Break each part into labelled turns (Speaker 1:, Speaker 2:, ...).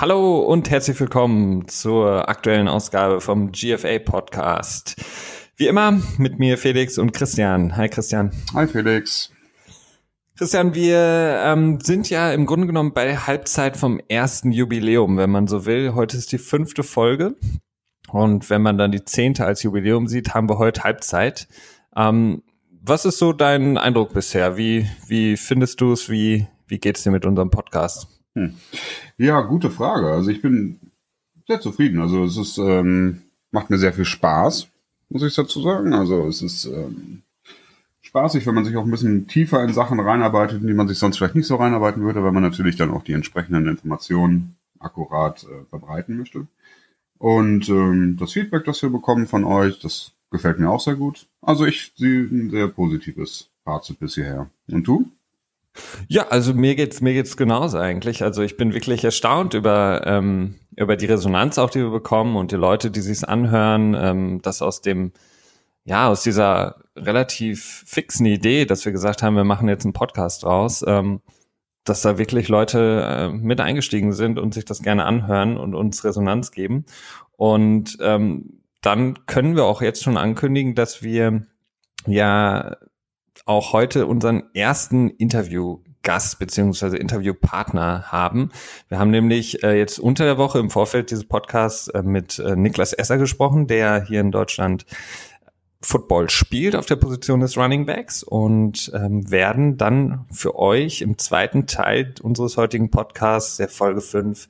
Speaker 1: Hallo und herzlich willkommen zur aktuellen Ausgabe vom GFA Podcast. Wie immer mit mir Felix und Christian. Hi Christian.
Speaker 2: Hi Felix.
Speaker 1: Christian, wir ähm, sind ja im Grunde genommen bei Halbzeit vom ersten Jubiläum, wenn man so will. Heute ist die fünfte Folge. Und wenn man dann die zehnte als Jubiläum sieht, haben wir heute Halbzeit. Ähm, was ist so dein Eindruck bisher? Wie, wie findest du es? Wie, wie geht es dir mit unserem Podcast?
Speaker 2: Hm. Ja, gute Frage. Also ich bin sehr zufrieden. Also es ist, ähm, macht mir sehr viel Spaß, muss ich dazu sagen. Also es ist ähm, spaßig, wenn man sich auch ein bisschen tiefer in Sachen reinarbeitet, in die man sich sonst vielleicht nicht so reinarbeiten würde, weil man natürlich dann auch die entsprechenden Informationen akkurat äh, verbreiten möchte. Und ähm, das Feedback, das wir bekommen von euch, das gefällt mir auch sehr gut. Also ich sehe ein sehr positives Fazit bis hierher. Und du?
Speaker 1: Ja, also mir geht's mir geht's genauso eigentlich. Also ich bin wirklich erstaunt über ähm, über die Resonanz auch, die wir bekommen und die Leute, die sich's anhören, ähm, dass aus dem ja aus dieser relativ fixen Idee, dass wir gesagt haben, wir machen jetzt einen Podcast raus, ähm, dass da wirklich Leute äh, mit eingestiegen sind und sich das gerne anhören und uns Resonanz geben. Und ähm, dann können wir auch jetzt schon ankündigen, dass wir ja auch heute unseren ersten Interviewgast beziehungsweise Interviewpartner haben. Wir haben nämlich äh, jetzt unter der Woche im Vorfeld dieses Podcasts äh, mit äh, Niklas Esser gesprochen, der hier in Deutschland Football spielt auf der Position des Running Backs und ähm, werden dann für euch im zweiten Teil unseres heutigen Podcasts, der Folge 5,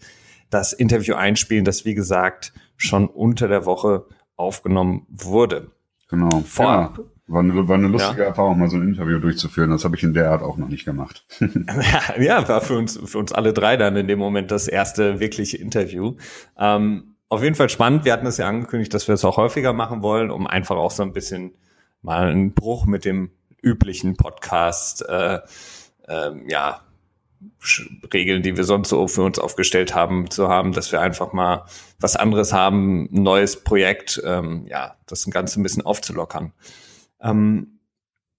Speaker 1: das Interview einspielen, das wie gesagt schon unter der Woche aufgenommen wurde.
Speaker 2: Genau. Vorab. Ja. War eine, war eine lustige ja. Erfahrung, mal so ein Interview durchzuführen. Das habe ich in der Art auch noch nicht gemacht.
Speaker 1: ja, war für uns, für uns alle drei dann in dem Moment das erste wirkliche Interview. Ähm, auf jeden Fall spannend. Wir hatten es ja angekündigt, dass wir es auch häufiger machen wollen, um einfach auch so ein bisschen mal einen Bruch mit dem üblichen Podcast, äh, äh, ja, Regeln, die wir sonst so für uns aufgestellt haben, zu haben, dass wir einfach mal was anderes haben, ein neues Projekt, ähm, ja, das Ganze ein bisschen aufzulockern. Ähm,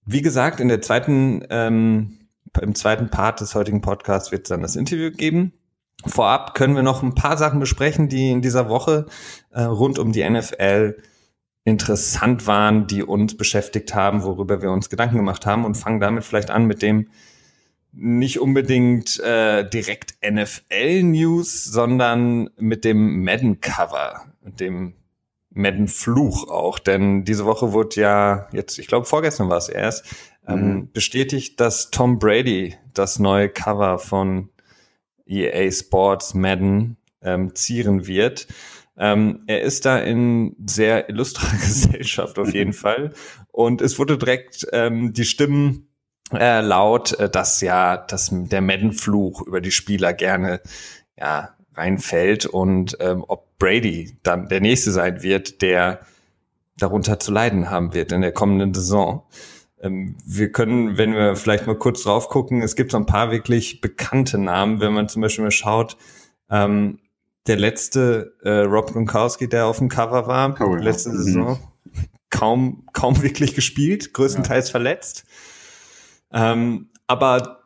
Speaker 1: wie gesagt, in der zweiten, ähm, im zweiten Part des heutigen Podcasts wird es dann das Interview geben. Vorab können wir noch ein paar Sachen besprechen, die in dieser Woche äh, rund um die NFL interessant waren, die uns beschäftigt haben, worüber wir uns Gedanken gemacht haben und fangen damit vielleicht an mit dem nicht unbedingt äh, direkt NFL-News, sondern mit dem Madden-Cover, mit dem Madden-Fluch auch. Denn diese Woche wurde ja, jetzt, ich glaube vorgestern war es erst, ähm, mhm. bestätigt, dass Tom Brady das neue Cover von EA Sports Madden ähm, zieren wird. Ähm, er ist da in sehr illustrer Gesellschaft auf jeden Fall. Und es wurde direkt ähm, die Stimmen äh, laut, äh, dass ja dass der Madden-Fluch über die Spieler gerne ja reinfällt und ähm, ob Brady dann der nächste sein wird, der darunter zu leiden haben wird in der kommenden Saison. Ähm, wir können, wenn wir vielleicht mal kurz drauf gucken, es gibt so ein paar wirklich bekannte Namen, wenn man zum Beispiel mal schaut, ähm, der letzte äh, Rob Gronkowski, der auf dem Cover war, oh, ja. letzte mhm. Saison, kaum, kaum wirklich gespielt, größtenteils ja. verletzt. Ähm, aber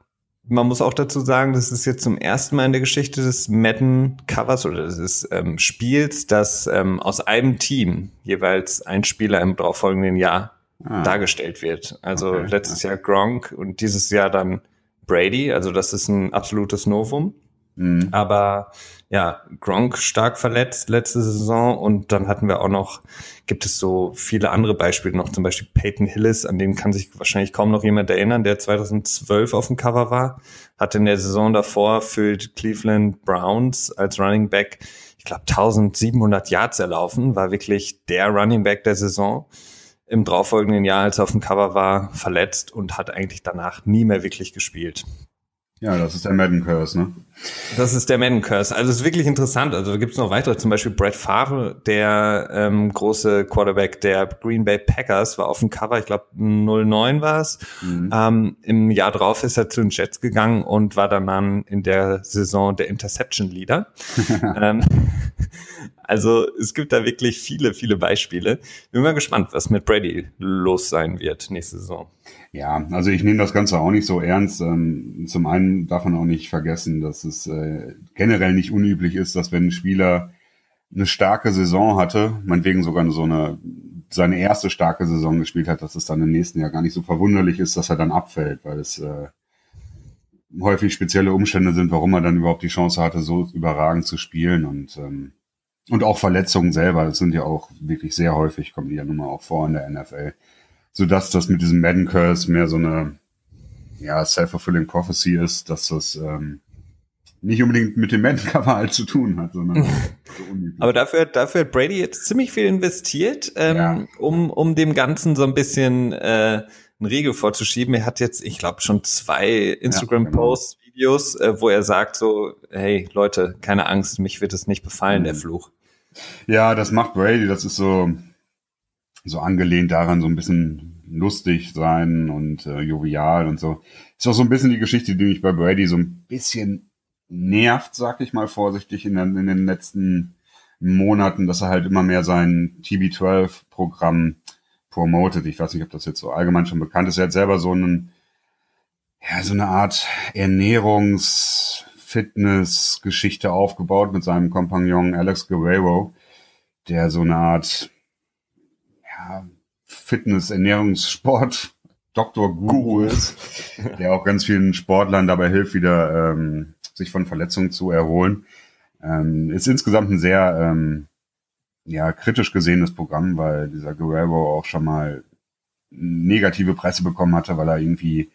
Speaker 1: man muss auch dazu sagen, das ist jetzt zum ersten Mal in der Geschichte des Madden-Covers oder des ähm, Spiels, dass ähm, aus einem Team jeweils ein Spieler im darauffolgenden Jahr ah. dargestellt wird. Also okay. letztes Jahr Gronk und dieses Jahr dann Brady. Also das ist ein absolutes Novum. Mhm. Aber ja, Gronk stark verletzt letzte Saison und dann hatten wir auch noch, gibt es so viele andere Beispiele noch, zum Beispiel Peyton Hillis, an den kann sich wahrscheinlich kaum noch jemand erinnern, der 2012 auf dem Cover war, hatte in der Saison davor für Cleveland Browns als Running Back, ich glaube 1700 Yards erlaufen, war wirklich der Running Back der Saison im darauffolgenden Jahr, als er auf dem Cover war, verletzt und hat eigentlich danach nie mehr wirklich gespielt.
Speaker 2: Ja, das ist der Madden Curse, ne?
Speaker 1: Das ist der Madden Curse. Also es ist wirklich interessant. Also da gibt es noch weitere, zum Beispiel Brett Favre, der ähm, große Quarterback der Green Bay Packers, war auf dem Cover, ich glaube 09 war es. Mhm. Ähm, Im Jahr drauf ist er zu den Jets gegangen und war dann, in der Saison der Interception Leader. ähm, Also es gibt da wirklich viele, viele Beispiele. Bin mal gespannt, was mit Brady los sein wird nächste Saison.
Speaker 2: Ja, also ich nehme das Ganze auch nicht so ernst. Ähm, zum einen darf man auch nicht vergessen, dass es äh, generell nicht unüblich ist, dass wenn ein Spieler eine starke Saison hatte, meinetwegen sogar so eine seine erste starke Saison gespielt hat, dass es dann im nächsten Jahr gar nicht so verwunderlich ist, dass er dann abfällt, weil es äh, häufig spezielle Umstände sind, warum er dann überhaupt die Chance hatte, so überragend zu spielen und ähm, und auch Verletzungen selber, das sind ja auch wirklich sehr häufig, kommen die ja nun mal auch vor in der NFL. Sodass das mit diesem Madden Curse mehr so eine ja, self-fulfilling prophecy ist, dass das ähm, nicht unbedingt mit dem Madden-Cover halt zu tun hat, sondern so
Speaker 1: Aber dafür, dafür hat Brady jetzt ziemlich viel investiert, ähm, ja. um, um dem Ganzen so ein bisschen äh, einen Riegel vorzuschieben. Er hat jetzt, ich glaube, schon zwei Instagram-Posts, ja, genau. Videos, äh, wo er sagt so, hey Leute, keine Angst, mich wird es nicht befallen, mhm. der Fluch.
Speaker 2: Ja, das macht Brady, das ist so, so angelehnt daran, so ein bisschen lustig sein und äh, jovial und so. Ist auch so ein bisschen die Geschichte, die mich bei Brady so ein bisschen nervt, sag ich mal vorsichtig, in, den, in den letzten Monaten, dass er halt immer mehr sein TB12-Programm promotet. Ich weiß nicht, ob das jetzt so allgemein schon bekannt ist. Er hat selber so einen, ja, so eine Art Ernährungs-, Fitness-Geschichte aufgebaut mit seinem Kompagnon Alex Guerrero, der so eine Art, ja, Fitness-, Ernährungssport, Doktor Guru ist, der auch ganz vielen Sportlern dabei hilft, wieder ähm, sich von Verletzungen zu erholen. Ähm, ist insgesamt ein sehr ähm, ja, kritisch gesehenes Programm, weil dieser Guerrero auch schon mal negative Presse bekommen hatte, weil er irgendwie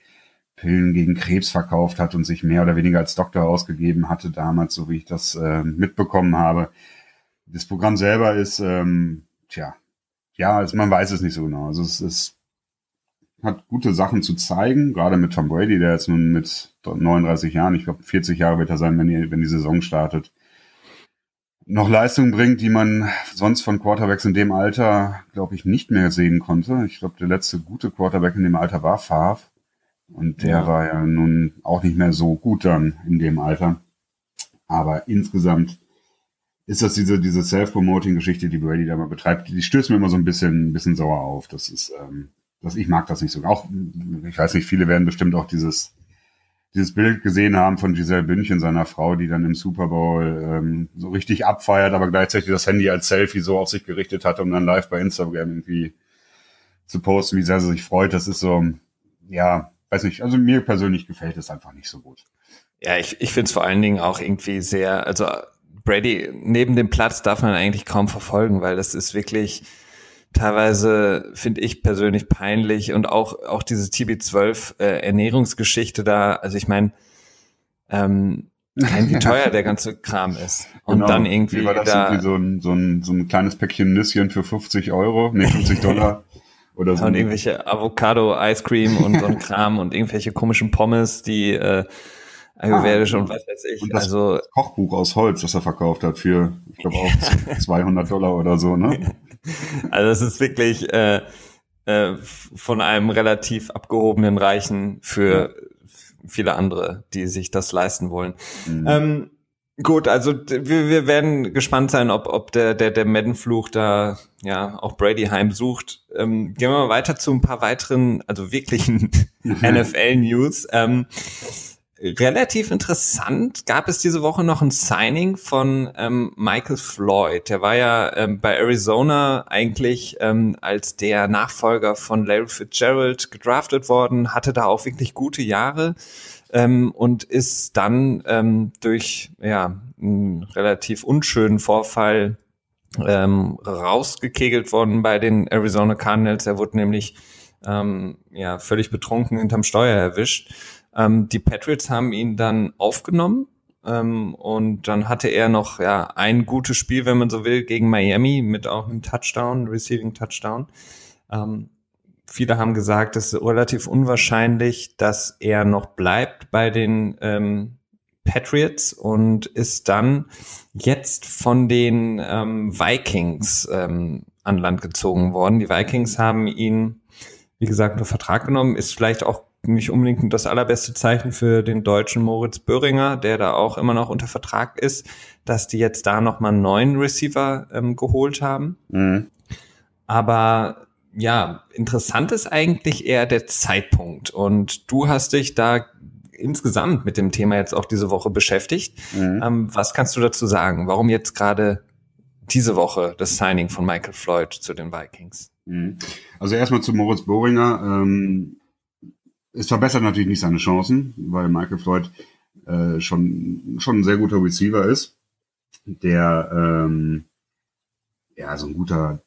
Speaker 2: Pillen gegen Krebs verkauft hat und sich mehr oder weniger als Doktor ausgegeben hatte damals, so wie ich das äh, mitbekommen habe. Das Programm selber ist, ähm, tja, ja, also man weiß es nicht so genau. Also es ist hat gute Sachen zu zeigen, gerade mit Tom Brady, der jetzt nun mit 39 Jahren, ich glaube 40 Jahre wird er sein, wenn die, wenn die Saison startet, noch Leistungen bringt, die man sonst von Quarterbacks in dem Alter, glaube ich, nicht mehr sehen konnte. Ich glaube, der letzte gute Quarterback in dem Alter war Favre. Und der ja. war ja nun auch nicht mehr so gut dann in dem Alter. Aber insgesamt ist das diese, diese Self-Promoting-Geschichte, die Brady da mal betreibt, die stößt mir immer so ein bisschen, ein bisschen sauer auf. Das ist, ähm, das, ich mag das nicht so. Auch, ich weiß nicht, viele werden bestimmt auch dieses, dieses Bild gesehen haben von Giselle Bündchen, seiner Frau, die dann im Super Bowl ähm, so richtig abfeiert, aber gleichzeitig das Handy als Selfie so auf sich gerichtet hat, um dann live bei Instagram irgendwie zu posten, wie sehr sie sich freut. Das ist so, ja, weiß nicht, also mir persönlich gefällt es einfach nicht so gut.
Speaker 1: Ja, ich, ich finde es vor allen Dingen auch irgendwie sehr, also Brady neben dem Platz darf man eigentlich kaum verfolgen, weil das ist wirklich, teilweise finde ich persönlich peinlich und auch auch diese TB12 äh, Ernährungsgeschichte da, also ich meine, ähm, kein wie teuer der ganze Kram ist. Und genau. dann irgendwie wie war
Speaker 2: das da irgendwie so ein, so, ein, so ein kleines Päckchen Nüsschen für 50 Euro, nee, 50 Dollar.
Speaker 1: Oder so. Und irgendwelche Avocado, Ice Cream und so ein Kram und irgendwelche komischen Pommes, die äh, ayurvedisch ah, und was weiß ich. Und
Speaker 2: das, also das Kochbuch aus Holz, das er verkauft hat für, ich glaube auch 200 Dollar oder so, ne?
Speaker 1: Also es ist wirklich äh, äh, von einem relativ abgehobenen Reichen für viele andere, die sich das leisten wollen. Mhm. Ähm, gut, also wir, wir werden gespannt sein, ob, ob der, der, der Madden-Fluch da ja auch Brady heimsucht. Ähm, gehen wir mal weiter zu ein paar weiteren, also wirklichen NFL-News. Ähm, relativ interessant gab es diese Woche noch ein Signing von ähm, Michael Floyd. Der war ja ähm, bei Arizona eigentlich ähm, als der Nachfolger von Larry Fitzgerald gedraftet worden, hatte da auch wirklich gute Jahre ähm, und ist dann ähm, durch ja einen relativ unschönen Vorfall ähm, rausgekegelt worden bei den Arizona Cardinals. Er wurde nämlich ähm, ja völlig betrunken hinterm Steuer erwischt ähm, die Patriots haben ihn dann aufgenommen ähm, und dann hatte er noch ja ein gutes Spiel, wenn man so will, gegen Miami mit auch einem Touchdown, Receiving Touchdown. Ähm, viele haben gesagt, es ist relativ unwahrscheinlich, dass er noch bleibt bei den ähm, Patriots und ist dann jetzt von den ähm, Vikings ähm, an Land gezogen worden. Die Vikings haben ihn, wie gesagt, nur Vertrag genommen, ist vielleicht auch nicht unbedingt das allerbeste Zeichen für den deutschen Moritz Böhringer, der da auch immer noch unter Vertrag ist, dass die jetzt da nochmal einen neuen Receiver ähm, geholt haben. Mhm. Aber ja, interessant ist eigentlich eher der Zeitpunkt. Und du hast dich da insgesamt mit dem Thema jetzt auch diese Woche beschäftigt. Mhm. Ähm, was kannst du dazu sagen? Warum jetzt gerade diese Woche das Signing von Michael Floyd zu den Vikings?
Speaker 2: Mhm. Also erstmal zu Moritz Bohringer. Ähm, es verbessert natürlich nicht seine Chancen, weil Michael Floyd äh, schon, schon ein sehr guter Receiver ist, der ähm, ja so ein guter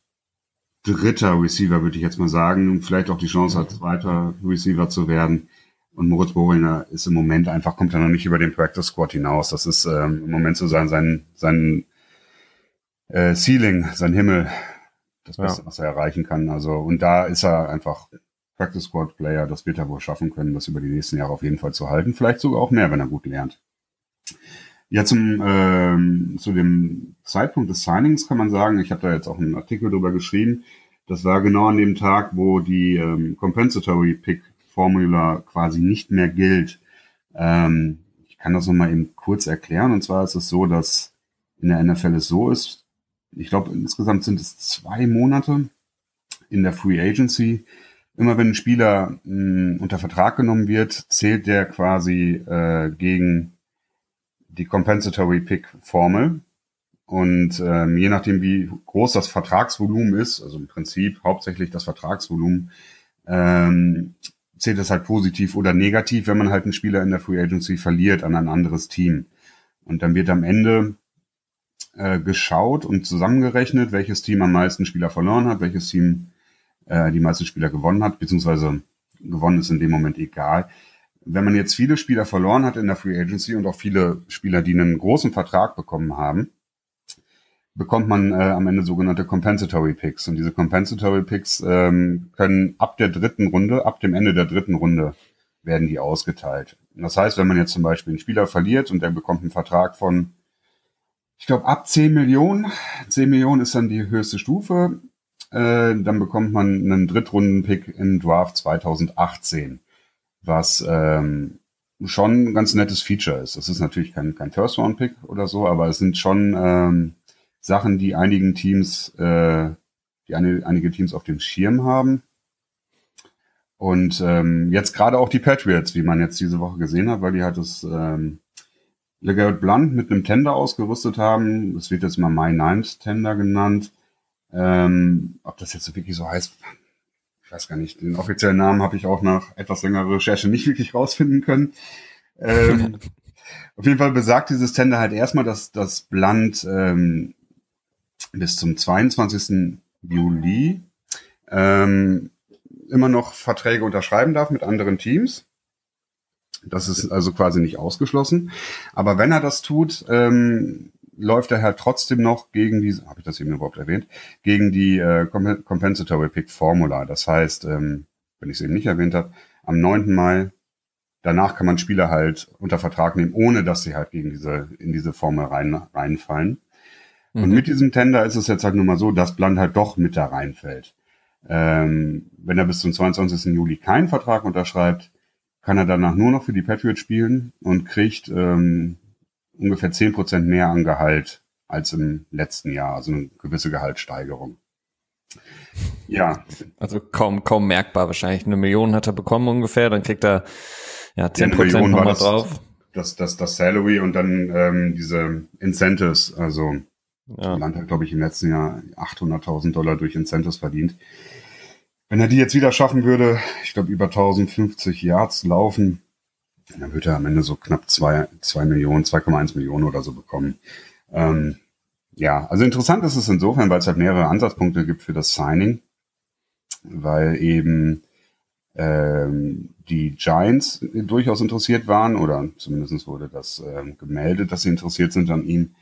Speaker 2: dritter Receiver, würde ich jetzt mal sagen, vielleicht auch die Chance hat, zweiter Receiver zu werden. Und Moritz Bohringer ist im Moment einfach, kommt er noch nicht über den Practice Squad hinaus. Das ist ähm, im Moment so sein, sein, sein äh, Ceiling, sein Himmel, das Beste, ja. was er erreichen kann. Also, und da ist er einfach Practice Squad Player. Das wird er wohl schaffen können, das über die nächsten Jahre auf jeden Fall zu halten. Vielleicht sogar auch mehr, wenn er gut lernt. Ja, zum, ähm, zu dem Zeitpunkt des Signings kann man sagen, ich habe da jetzt auch einen Artikel drüber geschrieben. Das war genau an dem Tag, wo die ähm, Compensatory Pick Formula quasi nicht mehr gilt. Ähm, ich kann das nochmal eben kurz erklären. Und zwar ist es so, dass in der NFL es so ist, ich glaube, insgesamt sind es zwei Monate in der Free Agency. Immer wenn ein Spieler mh, hm, unter Vertrag genommen wird, zählt der quasi äh, gegen die Compensatory Pick Formel. Und ähm, je nachdem, wie groß das Vertragsvolumen ist, also im Prinzip hauptsächlich das Vertragsvolumen, ähm, zählt es halt positiv oder negativ, wenn man halt einen Spieler in der Free Agency verliert an ein anderes Team. Und dann wird am Ende äh, geschaut und zusammengerechnet, welches Team am meisten Spieler verloren hat, welches Team äh, die meisten Spieler gewonnen hat, beziehungsweise gewonnen ist in dem Moment egal. Wenn man jetzt viele Spieler verloren hat in der Free Agency und auch viele Spieler, die einen großen Vertrag bekommen haben, bekommt man äh, am Ende sogenannte Compensatory Picks. Und diese Compensatory Picks ähm, können ab der dritten Runde, ab dem Ende der dritten Runde, werden die ausgeteilt. das heißt, wenn man jetzt zum Beispiel einen Spieler verliert und der bekommt einen Vertrag von ich glaube, ab 10 Millionen, 10 Millionen ist dann die höchste Stufe, äh, dann bekommt man einen Drittrunden-Pick im Draft 2018, was ähm, schon ein ganz nettes Feature ist. Das ist natürlich kein, kein First-Round-Pick oder so, aber es sind schon ähm, Sachen, die einigen Teams, äh, die eine, einige Teams auf dem Schirm haben. Und ähm, jetzt gerade auch die Patriots, wie man jetzt diese Woche gesehen hat, weil die halt das ähm, LeGarrette Blunt mit einem Tender ausgerüstet haben. Das wird jetzt mal My Ninth Tender genannt. Ähm, ob das jetzt wirklich so heißt, ich weiß gar nicht. Den offiziellen Namen habe ich auch nach etwas längerer Recherche nicht wirklich rausfinden können. Ähm, auf jeden Fall besagt dieses Tender halt erstmal, dass das Blunt ähm, bis zum 22. Juli ähm, immer noch Verträge unterschreiben darf mit anderen Teams. Das ist also quasi nicht ausgeschlossen. Aber wenn er das tut, ähm, läuft er halt trotzdem noch gegen die, habe ich das eben überhaupt erwähnt, gegen die äh, Compensatory Pick Formula. Das heißt, ähm, wenn ich es eben nicht erwähnt habe, am 9. Mai, danach kann man Spieler halt unter Vertrag nehmen, ohne dass sie halt gegen diese, in diese Formel rein, reinfallen. Mhm. Und mit diesem Tender ist es jetzt halt nun mal so, dass Bland halt doch mit da reinfällt. Ähm, wenn er bis zum 22. Juli keinen Vertrag unterschreibt, kann er danach nur noch für die Patriots spielen und kriegt ähm, ungefähr zehn Prozent mehr an Gehalt als im letzten Jahr, also eine gewisse Gehaltssteigerung.
Speaker 1: Ja. Also kaum, kaum merkbar wahrscheinlich. Eine Million hat er bekommen ungefähr, dann kriegt er ja zehn Prozent nochmal drauf.
Speaker 2: Das, das, das Salary und dann ähm, diese Incentives, also ja. Land hat, glaube ich, im letzten Jahr 800.000 Dollar durch Incentives verdient. Wenn er die jetzt wieder schaffen würde, ich glaube über 1050 Yards laufen, dann würde er am Ende so knapp zwei, zwei Millionen, 2,1 Millionen oder so bekommen. Ähm, ja, also interessant ist es insofern, weil es halt mehrere Ansatzpunkte gibt für das Signing, weil eben ähm, die Giants durchaus interessiert waren oder zumindest wurde das ähm, gemeldet, dass sie interessiert sind an ihm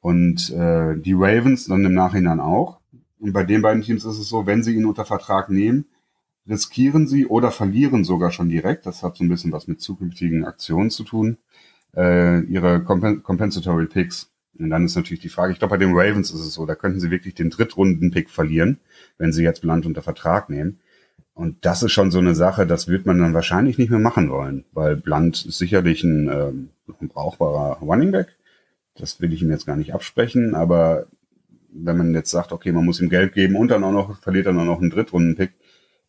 Speaker 2: und äh, die Ravens dann im Nachhinein auch. Und bei den beiden Teams ist es so, wenn sie ihn unter Vertrag nehmen, riskieren sie oder verlieren sogar schon direkt, das hat so ein bisschen was mit zukünftigen Aktionen zu tun, äh, ihre Compen Compensatory Picks. Und dann ist natürlich die Frage, ich glaube, bei den Ravens ist es so, da könnten sie wirklich den Drittrunden-Pick verlieren, wenn sie jetzt Blunt unter Vertrag nehmen. und das ist schon so eine Sache, das wird man dann wahrscheinlich nicht mehr machen wollen, weil Blunt ist sicherlich ein, ähm, ein brauchbarer Running Back. Das will ich ihm jetzt gar nicht absprechen, aber wenn man jetzt sagt, okay, man muss ihm Geld geben und dann auch noch, verliert dann auch noch einen Drittrunden-Pick,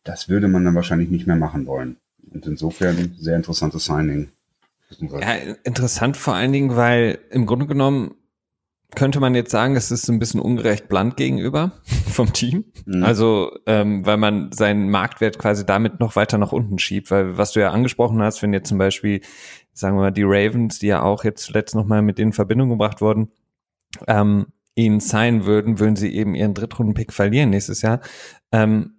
Speaker 2: das würde man dann wahrscheinlich nicht mehr machen wollen. Und insofern sehr interessantes Signing.
Speaker 1: Ja, interessant vor allen Dingen, weil im Grunde genommen könnte man jetzt sagen, es ist ein bisschen ungerecht blunt gegenüber vom Team. Mhm. Also, ähm, weil man seinen Marktwert quasi damit noch weiter nach unten schiebt, weil was du ja angesprochen hast, wenn jetzt zum Beispiel, sagen wir mal, die Ravens, die ja auch jetzt zuletzt nochmal mit in Verbindung gebracht wurden, ähm, ihn sein würden, würden sie eben ihren Drittrunden-Pick verlieren nächstes Jahr. Ähm,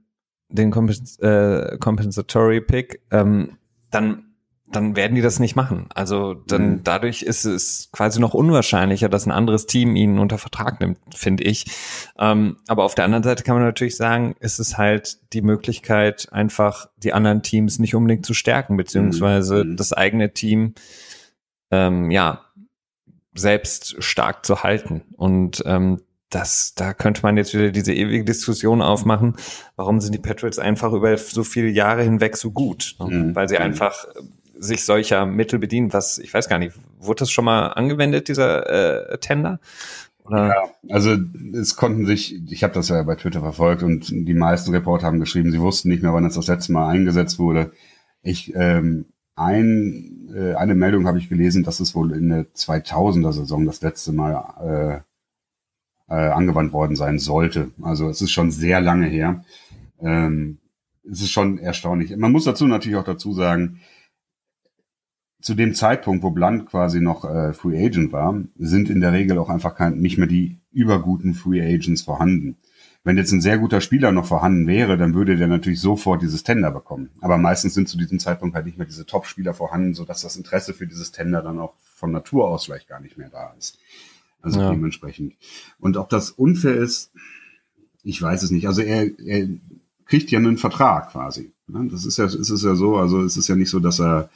Speaker 1: den Kompens äh, Compensatory Pick, ähm, dann dann werden die das nicht machen. Also dann mhm. dadurch ist es quasi noch unwahrscheinlicher, dass ein anderes Team ihn unter Vertrag nimmt, finde ich. Ähm, aber auf der anderen Seite kann man natürlich sagen, ist es halt die Möglichkeit, einfach die anderen Teams nicht unbedingt zu stärken, beziehungsweise mhm. das eigene Team ähm, ja selbst stark zu halten. Und ähm, das, da könnte man jetzt wieder diese ewige Diskussion aufmachen, warum sind die Patriots einfach über so viele Jahre hinweg so gut? Ne? Mhm. Weil sie mhm. einfach sich solcher Mittel bedienen, was, ich weiß gar nicht, wurde das schon mal angewendet, dieser äh, Tender?
Speaker 2: Oder? Ja, also es konnten sich, ich habe das ja bei Twitter verfolgt und die meisten Reporter haben geschrieben, sie wussten nicht mehr, wann es das letzte Mal eingesetzt wurde. Ich ähm, ein, äh, eine Meldung habe ich gelesen, dass es wohl in der 2000er Saison das letzte Mal äh, äh, angewandt worden sein sollte. Also es ist schon sehr lange her. Ähm, es ist schon erstaunlich. Man muss dazu natürlich auch dazu sagen, zu dem Zeitpunkt, wo Blunt quasi noch äh, Free Agent war, sind in der Regel auch einfach kein, nicht mehr die überguten Free Agents vorhanden. Wenn jetzt ein sehr guter Spieler noch vorhanden wäre, dann würde der natürlich sofort dieses Tender bekommen. Aber meistens sind zu diesem Zeitpunkt halt nicht mehr diese Top-Spieler vorhanden, sodass das Interesse für dieses Tender dann auch von Natur aus vielleicht gar nicht mehr da ist. Also ja. dementsprechend. Und ob das unfair ist, ich weiß es nicht. Also er, er kriegt ja einen Vertrag quasi. Ne? Das ist ja, ist es ja so, also es ist ja nicht so, dass er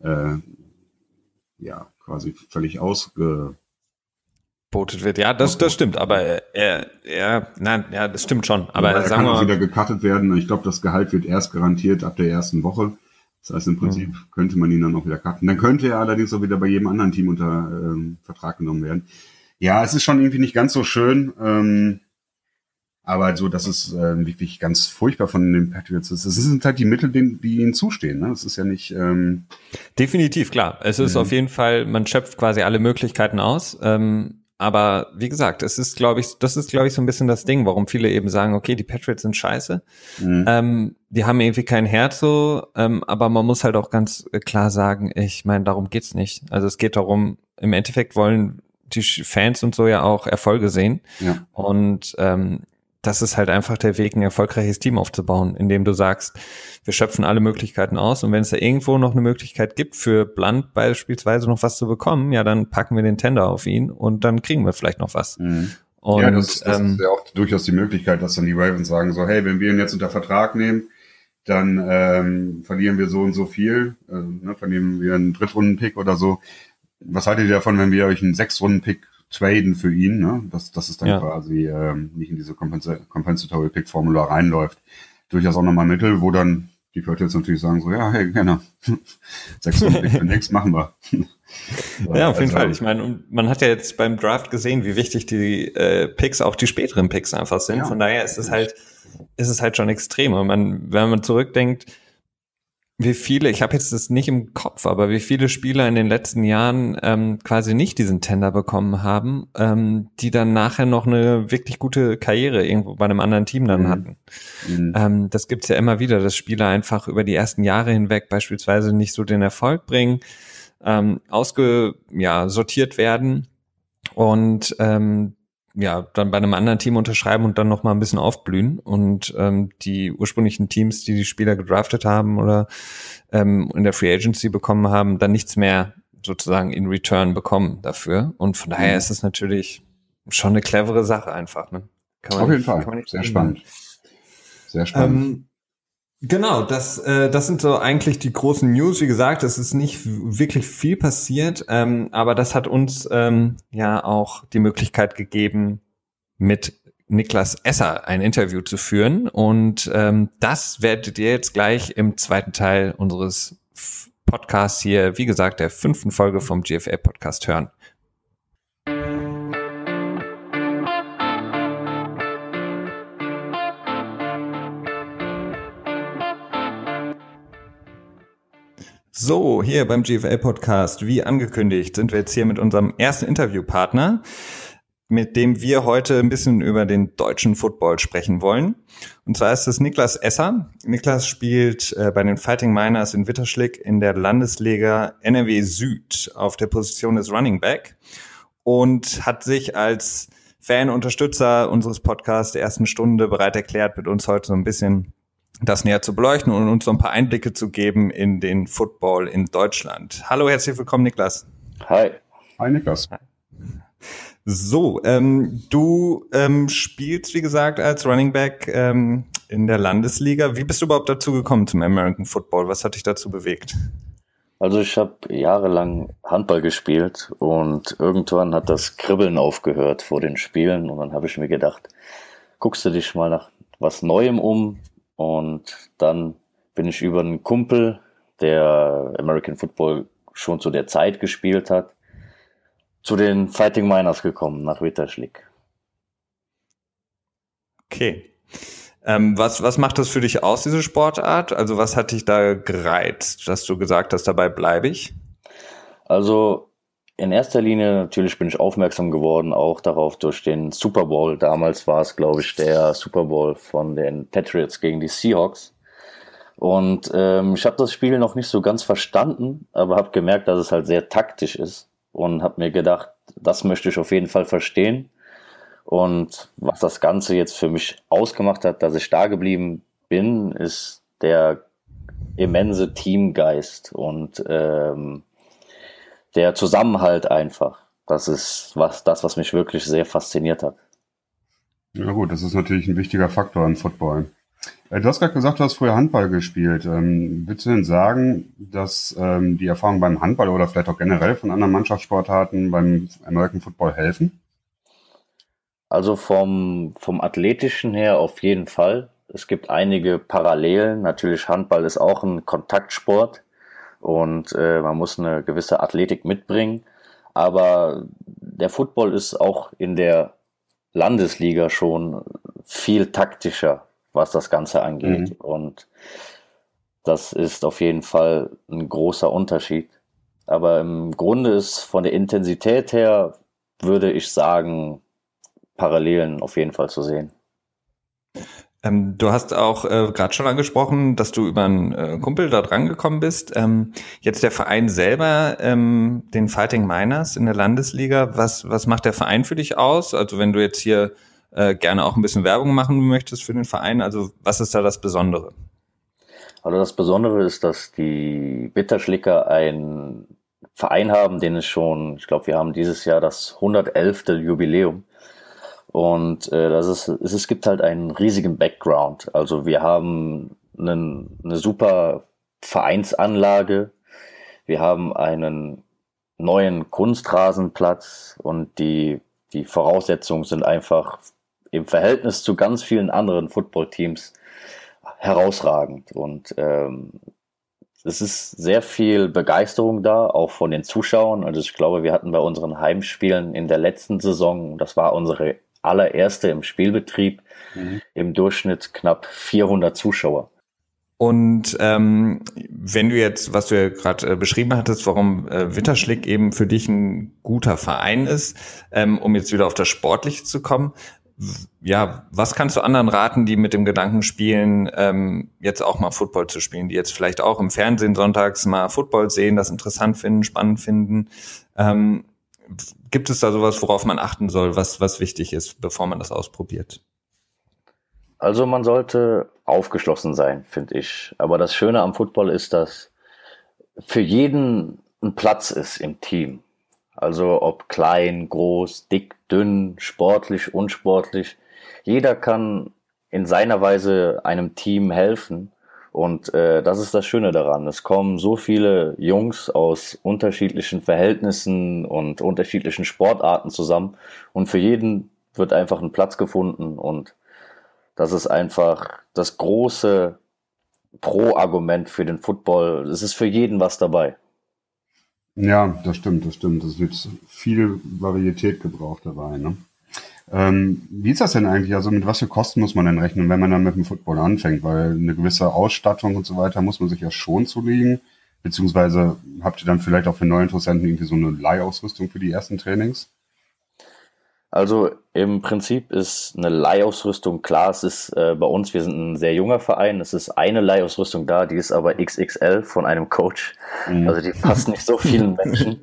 Speaker 2: äh, ja quasi völlig ausge
Speaker 1: botet wird. Ja, das, das stimmt, aber er, er, nein, ja, das stimmt schon. Aber
Speaker 2: er sagen kann auch wieder gecuttet werden. Ich glaube, das Gehalt wird erst garantiert ab der ersten Woche. Das heißt, im Prinzip mhm. könnte man ihn dann auch wieder cutten. Dann könnte er allerdings auch wieder bei jedem anderen Team unter ähm, Vertrag genommen werden. Ja, es ist schon irgendwie nicht ganz so schön. Ähm, aber so, das ist äh, wirklich ganz furchtbar von den Patriots. Es sind halt die Mittel, die, die ihnen zustehen. Ne? Es ist ja nicht. Ähm
Speaker 1: Definitiv, klar. Es ist mhm. auf jeden Fall, man schöpft quasi alle Möglichkeiten aus. Ähm, aber wie gesagt, es ist, glaube ich, das ist, glaube ich, so ein bisschen das Ding, warum viele eben sagen, okay, die Patriots sind scheiße. Mhm. Ähm, die haben irgendwie kein Herz so, ähm, aber man muss halt auch ganz klar sagen, ich meine, darum geht's nicht. Also es geht darum, im Endeffekt wollen die Fans und so ja auch Erfolge sehen. Ja. Und ähm, das ist halt einfach der Weg, ein erfolgreiches Team aufzubauen, indem du sagst, wir schöpfen alle Möglichkeiten aus und wenn es da irgendwo noch eine Möglichkeit gibt, für Blunt beispielsweise noch was zu bekommen, ja, dann packen wir den Tender auf ihn und dann kriegen wir vielleicht noch was. Mhm.
Speaker 2: Und, ja, das, das ähm, ist ja auch durchaus die Möglichkeit, dass dann die Ravens sagen so, hey, wenn wir ihn jetzt unter Vertrag nehmen, dann ähm, verlieren wir so und so viel, äh, ne, verlieren wir einen Drittrunden-Pick oder so. Was haltet ihr davon, wenn wir euch einen Sechstrunden-Pick traden für ihn, ne? dass, dass es dann ja. quasi ähm, nicht in diese Compensatory Pick Formular reinläuft. Durchaus auch nochmal Mittel, wo dann die Leute jetzt natürlich sagen so, ja, hey, gerne, sechs Pick für nichts machen wir.
Speaker 1: ja, auf jeden also, Fall. Ich meine, man hat ja jetzt beim Draft gesehen, wie wichtig die äh, Picks, auch die späteren Picks einfach sind. Ja, Von daher ist es halt, ist es halt schon extrem. Und man, wenn man zurückdenkt, wie viele, ich habe jetzt das nicht im Kopf, aber wie viele Spieler in den letzten Jahren ähm, quasi nicht diesen Tender bekommen haben, ähm, die dann nachher noch eine wirklich gute Karriere irgendwo bei einem anderen Team dann mhm. hatten. Mhm. Ähm, das gibt's ja immer wieder, dass Spieler einfach über die ersten Jahre hinweg beispielsweise nicht so den Erfolg bringen, ähm, ausge, ja, sortiert werden und ähm, ja, dann bei einem anderen Team unterschreiben und dann noch mal ein bisschen aufblühen und ähm, die ursprünglichen Teams, die die Spieler gedraftet haben oder ähm, in der Free Agency bekommen haben, dann nichts mehr sozusagen in Return bekommen dafür. Und von daher mhm. ist es natürlich schon eine clevere Sache einfach. Ne?
Speaker 2: Kann man Auf jeden nicht, Fall. Sehr spannend. Sehr spannend. Ähm,
Speaker 1: Genau, das, äh, das sind so eigentlich die großen News. Wie gesagt, es ist nicht wirklich viel passiert, ähm, aber das hat uns ähm, ja auch die Möglichkeit gegeben, mit Niklas Esser ein Interview zu führen. Und ähm, das werdet ihr jetzt gleich im zweiten Teil unseres Podcasts hier, wie gesagt, der fünften Folge vom GFA Podcast hören. So, hier beim GFL Podcast, wie angekündigt, sind wir jetzt hier mit unserem ersten Interviewpartner, mit dem wir heute ein bisschen über den deutschen Football sprechen wollen. Und zwar ist es Niklas Esser. Niklas spielt äh, bei den Fighting Miners in Witterschlick in der Landesliga NRW Süd auf der Position des Running Back und hat sich als Fan, Unterstützer unseres Podcasts der ersten Stunde bereit erklärt, mit uns heute so ein bisschen das näher zu beleuchten und uns so ein paar Einblicke zu geben in den Football in Deutschland. Hallo, herzlich willkommen, Niklas.
Speaker 3: Hi.
Speaker 2: Hi, Niklas.
Speaker 1: So, ähm, du ähm, spielst, wie gesagt, als Running Back ähm, in der Landesliga. Wie bist du überhaupt dazu gekommen zum American Football? Was hat dich dazu bewegt?
Speaker 3: Also ich habe jahrelang Handball gespielt und irgendwann hat das Kribbeln aufgehört vor den Spielen und dann habe ich mir gedacht, guckst du dich mal nach was Neuem um, und dann bin ich über einen Kumpel, der American Football schon zu der Zeit gespielt hat, zu den Fighting Miners gekommen, nach Witterschlick.
Speaker 1: Okay. Ähm, was, was macht das für dich aus, diese Sportart? Also was hat dich da gereizt, dass du gesagt hast, dabei bleibe ich?
Speaker 3: Also in erster Linie natürlich bin ich aufmerksam geworden, auch darauf durch den Super Bowl. Damals war es, glaube ich, der Super Bowl von den Patriots gegen die Seahawks. Und ähm, ich habe das Spiel noch nicht so ganz verstanden, aber habe gemerkt, dass es halt sehr taktisch ist und habe mir gedacht, das möchte ich auf jeden Fall verstehen. Und was das Ganze jetzt für mich ausgemacht hat, dass ich da geblieben bin, ist der immense Teamgeist und ähm, der Zusammenhalt einfach. Das ist was, das, was mich wirklich sehr fasziniert hat.
Speaker 2: Ja gut, das ist natürlich ein wichtiger Faktor im Football. Äh, du hast gerade gesagt, du hast früher Handball gespielt. Ähm, willst du denn sagen, dass ähm, die Erfahrungen beim Handball oder vielleicht auch generell von anderen Mannschaftssportarten beim American Football helfen?
Speaker 3: Also vom, vom athletischen her auf jeden Fall. Es gibt einige Parallelen. Natürlich Handball ist auch ein Kontaktsport und äh, man muss eine gewisse Athletik mitbringen. Aber der Football ist auch in der Landesliga schon viel taktischer, was das Ganze angeht. Mhm. Und das ist auf jeden Fall ein großer Unterschied. Aber im Grunde ist von der Intensität her, würde ich sagen, Parallelen auf jeden Fall zu sehen.
Speaker 1: Ähm, du hast auch äh, gerade schon angesprochen, dass du über einen äh, Kumpel da dran gekommen bist. Ähm, jetzt der Verein selber, ähm, den Fighting Miners in der Landesliga, was, was macht der Verein für dich aus? Also wenn du jetzt hier äh, gerne auch ein bisschen Werbung machen möchtest für den Verein, also was ist da das Besondere?
Speaker 3: Also das Besondere ist, dass die Bitterschlicker ein Verein haben, den es schon, ich glaube, wir haben dieses Jahr das 111. Jubiläum. Und äh, das ist, es, gibt halt einen riesigen Background. Also wir haben einen, eine super Vereinsanlage, wir haben einen neuen Kunstrasenplatz und die, die Voraussetzungen sind einfach im Verhältnis zu ganz vielen anderen Footballteams herausragend. Und ähm, es ist sehr viel Begeisterung da, auch von den Zuschauern. Also ich glaube, wir hatten bei unseren Heimspielen in der letzten Saison, das war unsere allererste im Spielbetrieb, mhm. im Durchschnitt knapp 400 Zuschauer.
Speaker 1: Und ähm, wenn du jetzt, was du ja gerade äh, beschrieben hattest, warum äh, Witterschlick eben für dich ein guter Verein ist, ähm, um jetzt wieder auf das Sportliche zu kommen, ja, was kannst du anderen raten, die mit dem Gedanken spielen, ähm, jetzt auch mal Football zu spielen, die jetzt vielleicht auch im Fernsehen sonntags mal Football sehen, das interessant finden, spannend finden? Ähm, gibt es da sowas, worauf man achten soll, was, was wichtig ist, bevor man das ausprobiert?
Speaker 3: Also man sollte aufgeschlossen sein, finde ich. Aber das Schöne am Football ist, dass für jeden ein Platz ist im Team. Also ob klein, groß, dick, dünn, sportlich, unsportlich. Jeder kann in seiner Weise einem Team helfen. Und äh, das ist das Schöne daran. Es kommen so viele Jungs aus unterschiedlichen Verhältnissen und unterschiedlichen Sportarten zusammen. Und für jeden wird einfach ein Platz gefunden und das ist einfach das große Pro-Argument für den Football. Es ist für jeden was dabei.
Speaker 2: Ja, das stimmt, das stimmt. Es wird viel Varietät gebraucht dabei. Ne? Ähm, wie ist das denn eigentlich? Also mit was für Kosten muss man denn rechnen, wenn man dann mit dem Football anfängt? Weil eine gewisse Ausstattung und so weiter muss man sich ja schon zulegen. Beziehungsweise habt ihr dann vielleicht auch für neue Interessenten irgendwie so eine Leihausrüstung für die ersten Trainings?
Speaker 3: Also im Prinzip ist eine Leihausrüstung klar, es ist äh, bei uns, wir sind ein sehr junger Verein, es ist eine Leihausrüstung da, die ist aber XXL von einem Coach. Mhm. Also die passt nicht so vielen Menschen.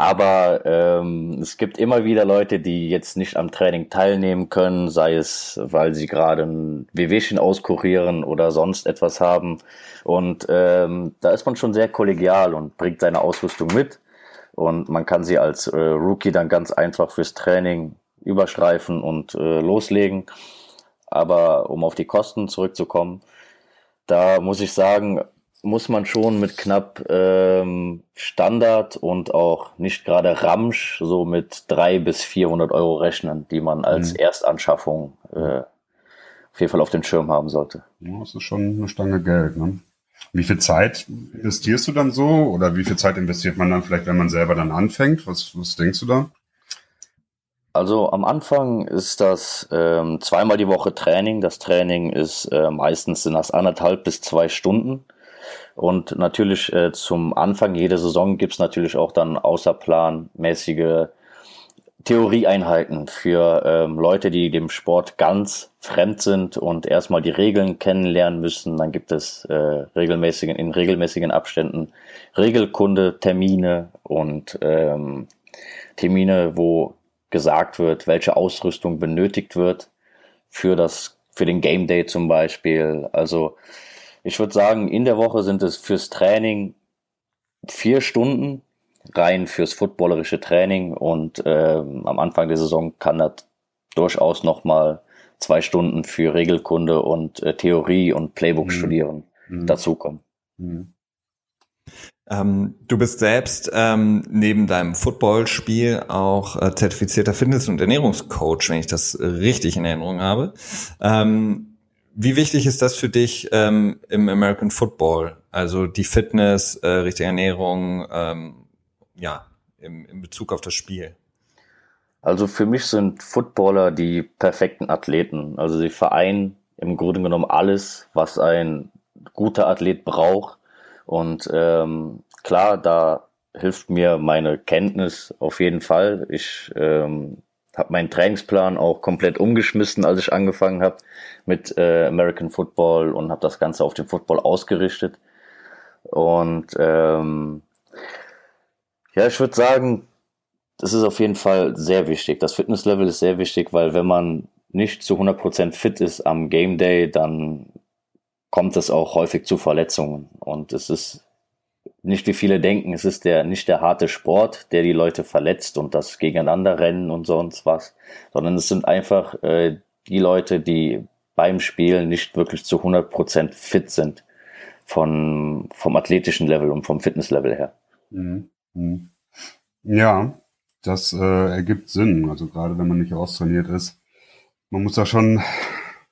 Speaker 3: Aber ähm, es gibt immer wieder Leute, die jetzt nicht am Training teilnehmen können, sei es, weil sie gerade ein Wehwehchen auskurieren oder sonst etwas haben. Und ähm, da ist man schon sehr kollegial und bringt seine Ausrüstung mit. Und man kann sie als äh, Rookie dann ganz einfach fürs Training überstreifen und äh, loslegen. Aber um auf die Kosten zurückzukommen, da muss ich sagen, muss man schon mit knapp ähm, Standard und auch nicht gerade Ramsch so mit drei bis 400 Euro rechnen, die man als mhm. Erstanschaffung äh, auf jeden Fall auf den Schirm haben sollte.
Speaker 2: Ja, das ist schon eine Stange Geld. Ne? Wie viel Zeit investierst du dann so oder wie viel Zeit investiert man dann vielleicht, wenn man selber dann anfängt? Was, was denkst du da?
Speaker 3: Also am Anfang ist das ähm, zweimal die Woche Training. Das Training ist äh, meistens in das anderthalb bis zwei Stunden. Und natürlich äh, zum Anfang jeder Saison gibt's natürlich auch dann außerplanmäßige Theorieeinheiten für ähm, Leute, die dem Sport ganz fremd sind und erstmal die Regeln kennenlernen müssen. Dann gibt es äh, regelmäßigen, in regelmäßigen Abständen Regelkunde, Termine und ähm, Termine, wo gesagt wird, welche Ausrüstung benötigt wird für das, für den Game Day zum Beispiel. Also ich würde sagen, in der Woche sind es fürs Training vier Stunden rein fürs footballerische Training und ähm, am Anfang der Saison kann das durchaus nochmal zwei Stunden für Regelkunde und äh, Theorie und Playbook mhm. studieren mhm. dazukommen. Mhm.
Speaker 1: Ähm, du bist selbst ähm, neben deinem Footballspiel auch äh, zertifizierter Fitness- und Ernährungscoach, wenn ich das richtig in Erinnerung habe. Ähm, wie wichtig ist das für dich ähm, im American Football? Also die Fitness, äh, richtige Ernährung, ähm, ja, im, in Bezug auf das Spiel?
Speaker 3: Also für mich sind Footballer die perfekten Athleten. Also sie vereinen im Grunde genommen alles, was ein guter Athlet braucht. Und ähm, klar, da hilft mir meine Kenntnis auf jeden Fall. Ich ähm, habe meinen Trainingsplan auch komplett umgeschmissen, als ich angefangen habe mit äh, American Football und habe das Ganze auf den Football ausgerichtet. Und ähm, ja, ich würde sagen, das ist auf jeden Fall sehr wichtig. Das Fitnesslevel ist sehr wichtig, weil wenn man nicht zu 100% fit ist am Game Day, dann kommt es auch häufig zu Verletzungen. Und es ist nicht wie viele denken, es ist der nicht der harte Sport, der die Leute verletzt und das gegeneinander rennen und sonst was, sondern es sind einfach äh, die Leute, die beim Spielen nicht wirklich zu 100% fit sind von, vom athletischen Level und vom Fitnesslevel her. Mhm.
Speaker 2: mhm. Ja, das äh, ergibt Sinn. Also gerade wenn man nicht austrainiert ist, man muss da schon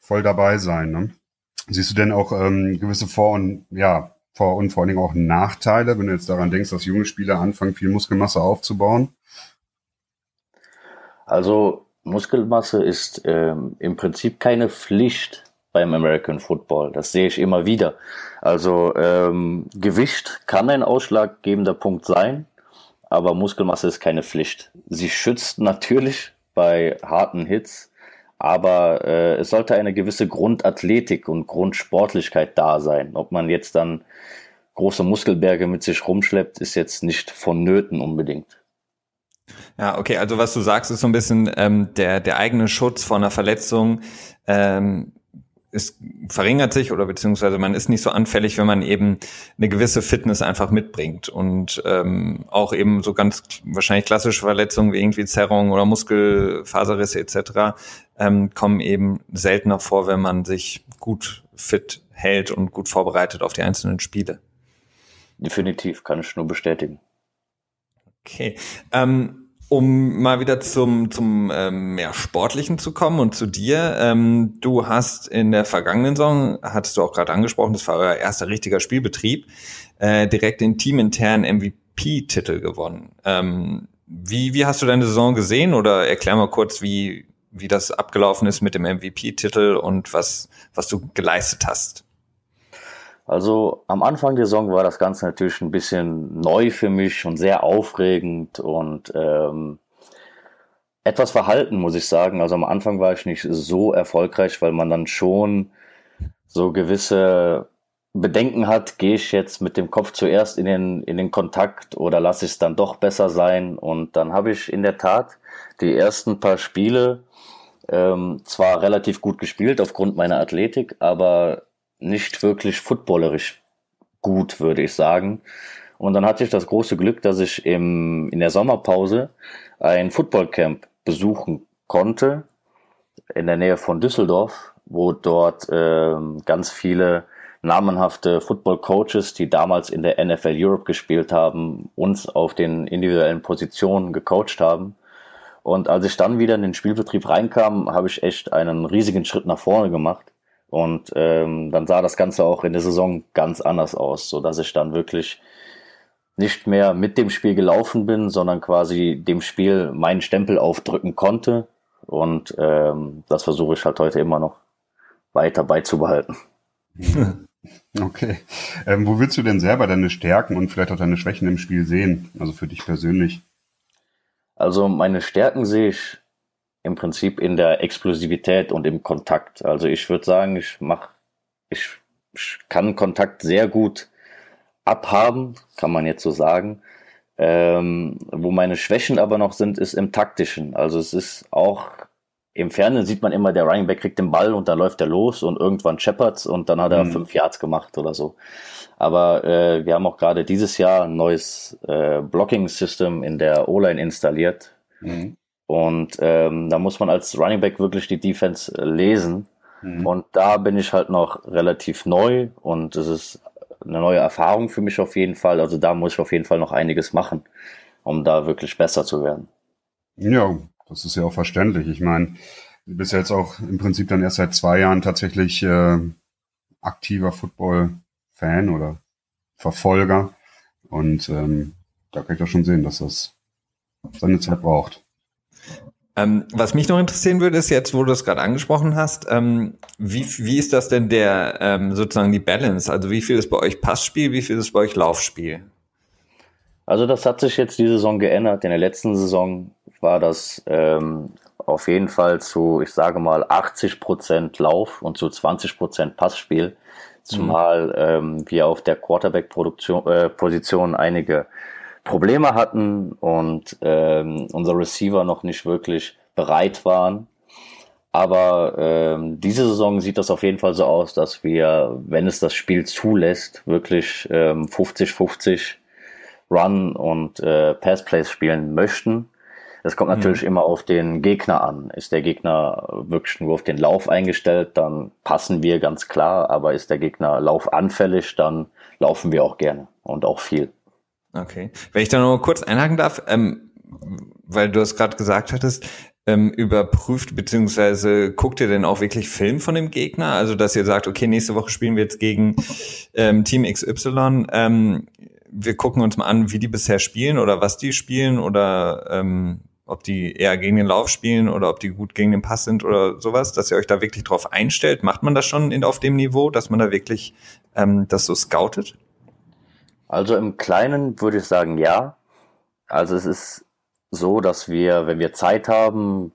Speaker 2: voll dabei sein. Ne? Siehst du denn auch ähm, gewisse Vor- und ja, vor und vor allen Dingen auch Nachteile, wenn du jetzt daran denkst, dass junge Spieler anfangen, viel Muskelmasse aufzubauen?
Speaker 3: Also Muskelmasse ist ähm, im Prinzip keine Pflicht beim American Football. Das sehe ich immer wieder. Also ähm, Gewicht kann ein ausschlaggebender Punkt sein, aber Muskelmasse ist keine Pflicht. Sie schützt natürlich bei harten Hits, aber äh, es sollte eine gewisse Grundathletik und Grundsportlichkeit da sein. Ob man jetzt dann große Muskelberge mit sich rumschleppt, ist jetzt nicht vonnöten unbedingt.
Speaker 1: Ja, okay, also was du sagst, ist so ein bisschen ähm, der, der eigene Schutz vor einer Verletzung ähm, es verringert sich oder beziehungsweise man ist nicht so anfällig, wenn man eben eine gewisse Fitness einfach mitbringt und ähm, auch eben so ganz wahrscheinlich klassische Verletzungen wie irgendwie Zerrung oder Muskelfaserrisse etc. Ähm, kommen eben seltener vor, wenn man sich gut fit hält und gut vorbereitet auf die einzelnen Spiele.
Speaker 3: Definitiv, kann ich nur bestätigen.
Speaker 1: Okay. Ähm, um mal wieder zum, zum ähm, mehr Sportlichen zu kommen und zu dir. Ähm, du hast in der vergangenen Saison, hattest du auch gerade angesprochen, das war euer erster richtiger Spielbetrieb, äh, direkt den teaminternen MVP-Titel gewonnen. Ähm, wie, wie hast du deine Saison gesehen oder erklär mal kurz, wie, wie das abgelaufen ist mit dem MVP-Titel und was, was du geleistet hast?
Speaker 3: Also am Anfang der Saison war das Ganze natürlich ein bisschen neu für mich und sehr aufregend und ähm, etwas verhalten, muss ich sagen. Also am Anfang war ich nicht so erfolgreich, weil man dann schon so gewisse Bedenken hat, gehe ich jetzt mit dem Kopf zuerst in den, in den Kontakt oder lasse ich es dann doch besser sein. Und dann habe ich in der Tat die ersten paar Spiele ähm, zwar relativ gut gespielt aufgrund meiner Athletik, aber nicht wirklich footballerisch gut, würde ich sagen. Und dann hatte ich das große Glück, dass ich im, in der Sommerpause ein Footballcamp besuchen konnte in der Nähe von Düsseldorf, wo dort äh, ganz viele namenhafte Football-Coaches, die damals in der NFL Europe gespielt haben, uns auf den individuellen Positionen gecoacht haben. Und als ich dann wieder in den Spielbetrieb reinkam, habe ich echt einen riesigen Schritt nach vorne gemacht. Und ähm, dann sah das Ganze auch in der Saison ganz anders aus, so dass ich dann wirklich nicht mehr mit dem Spiel gelaufen bin, sondern quasi dem Spiel meinen Stempel aufdrücken konnte. Und ähm, das versuche ich halt heute immer noch weiter beizubehalten.
Speaker 2: Okay. Ähm, wo willst du denn selber deine Stärken und vielleicht auch deine Schwächen im Spiel sehen? Also für dich persönlich?
Speaker 3: Also meine Stärken sehe ich im Prinzip in der Explosivität und im Kontakt. Also ich würde sagen, ich mache, ich, ich kann Kontakt sehr gut abhaben, kann man jetzt so sagen. Ähm, wo meine Schwächen aber noch sind, ist im taktischen. Also es ist auch im Fernsehen sieht man immer, der Running Back kriegt den Ball und dann läuft er los und irgendwann Shepherds und dann hat er mhm. fünf Yards gemacht oder so. Aber äh, wir haben auch gerade dieses Jahr ein neues äh, Blocking-System in der O-Line installiert. Mhm. Und ähm, da muss man als Running Back wirklich die Defense äh, lesen. Mhm. Und da bin ich halt noch relativ neu und es ist eine neue Erfahrung für mich auf jeden Fall. Also da muss ich auf jeden Fall noch einiges machen, um da wirklich besser zu werden.
Speaker 2: Ja, das ist ja auch verständlich. Ich meine, du bist ja jetzt auch im Prinzip dann erst seit zwei Jahren tatsächlich äh, aktiver Football-Fan oder Verfolger. Und ähm, da kann ich doch schon sehen, dass das seine Zeit braucht.
Speaker 1: Ähm, was mich noch interessieren würde, ist jetzt, wo du es gerade angesprochen hast, ähm, wie, wie ist das denn der ähm, sozusagen die Balance? Also wie viel ist bei euch Passspiel, wie viel ist bei euch Laufspiel?
Speaker 3: Also das hat sich jetzt die Saison geändert. In der letzten Saison war das ähm, auf jeden Fall zu, ich sage mal, 80 Prozent Lauf und zu 20 Prozent Passspiel. Zumal mhm. wir auf der Quarterback-Position äh, einige Probleme hatten und ähm, unser Receiver noch nicht wirklich bereit waren. Aber ähm, diese Saison sieht das auf jeden Fall so aus, dass wir, wenn es das Spiel zulässt, wirklich 50-50 ähm, Run und äh, Passplays spielen möchten. Es kommt natürlich mhm. immer auf den Gegner an. Ist der Gegner wirklich nur auf den Lauf eingestellt, dann passen wir ganz klar. Aber ist der Gegner laufanfällig, dann laufen wir auch gerne und auch viel.
Speaker 1: Okay. Wenn ich da noch kurz einhaken darf, ähm, weil du es gerade gesagt hattest, ähm, überprüft beziehungsweise guckt ihr denn auch wirklich Film von dem Gegner? Also dass ihr sagt, okay, nächste Woche spielen wir jetzt gegen ähm, Team XY. Ähm, wir gucken uns mal an, wie die bisher spielen oder was die spielen oder ähm, ob die eher gegen den Lauf spielen oder ob die gut gegen den Pass sind oder sowas, dass ihr euch da wirklich drauf einstellt. Macht man das schon in, auf dem Niveau, dass man da wirklich ähm, das so scoutet?
Speaker 3: Also im Kleinen würde ich sagen, ja. Also es ist so, dass wir, wenn wir Zeit haben,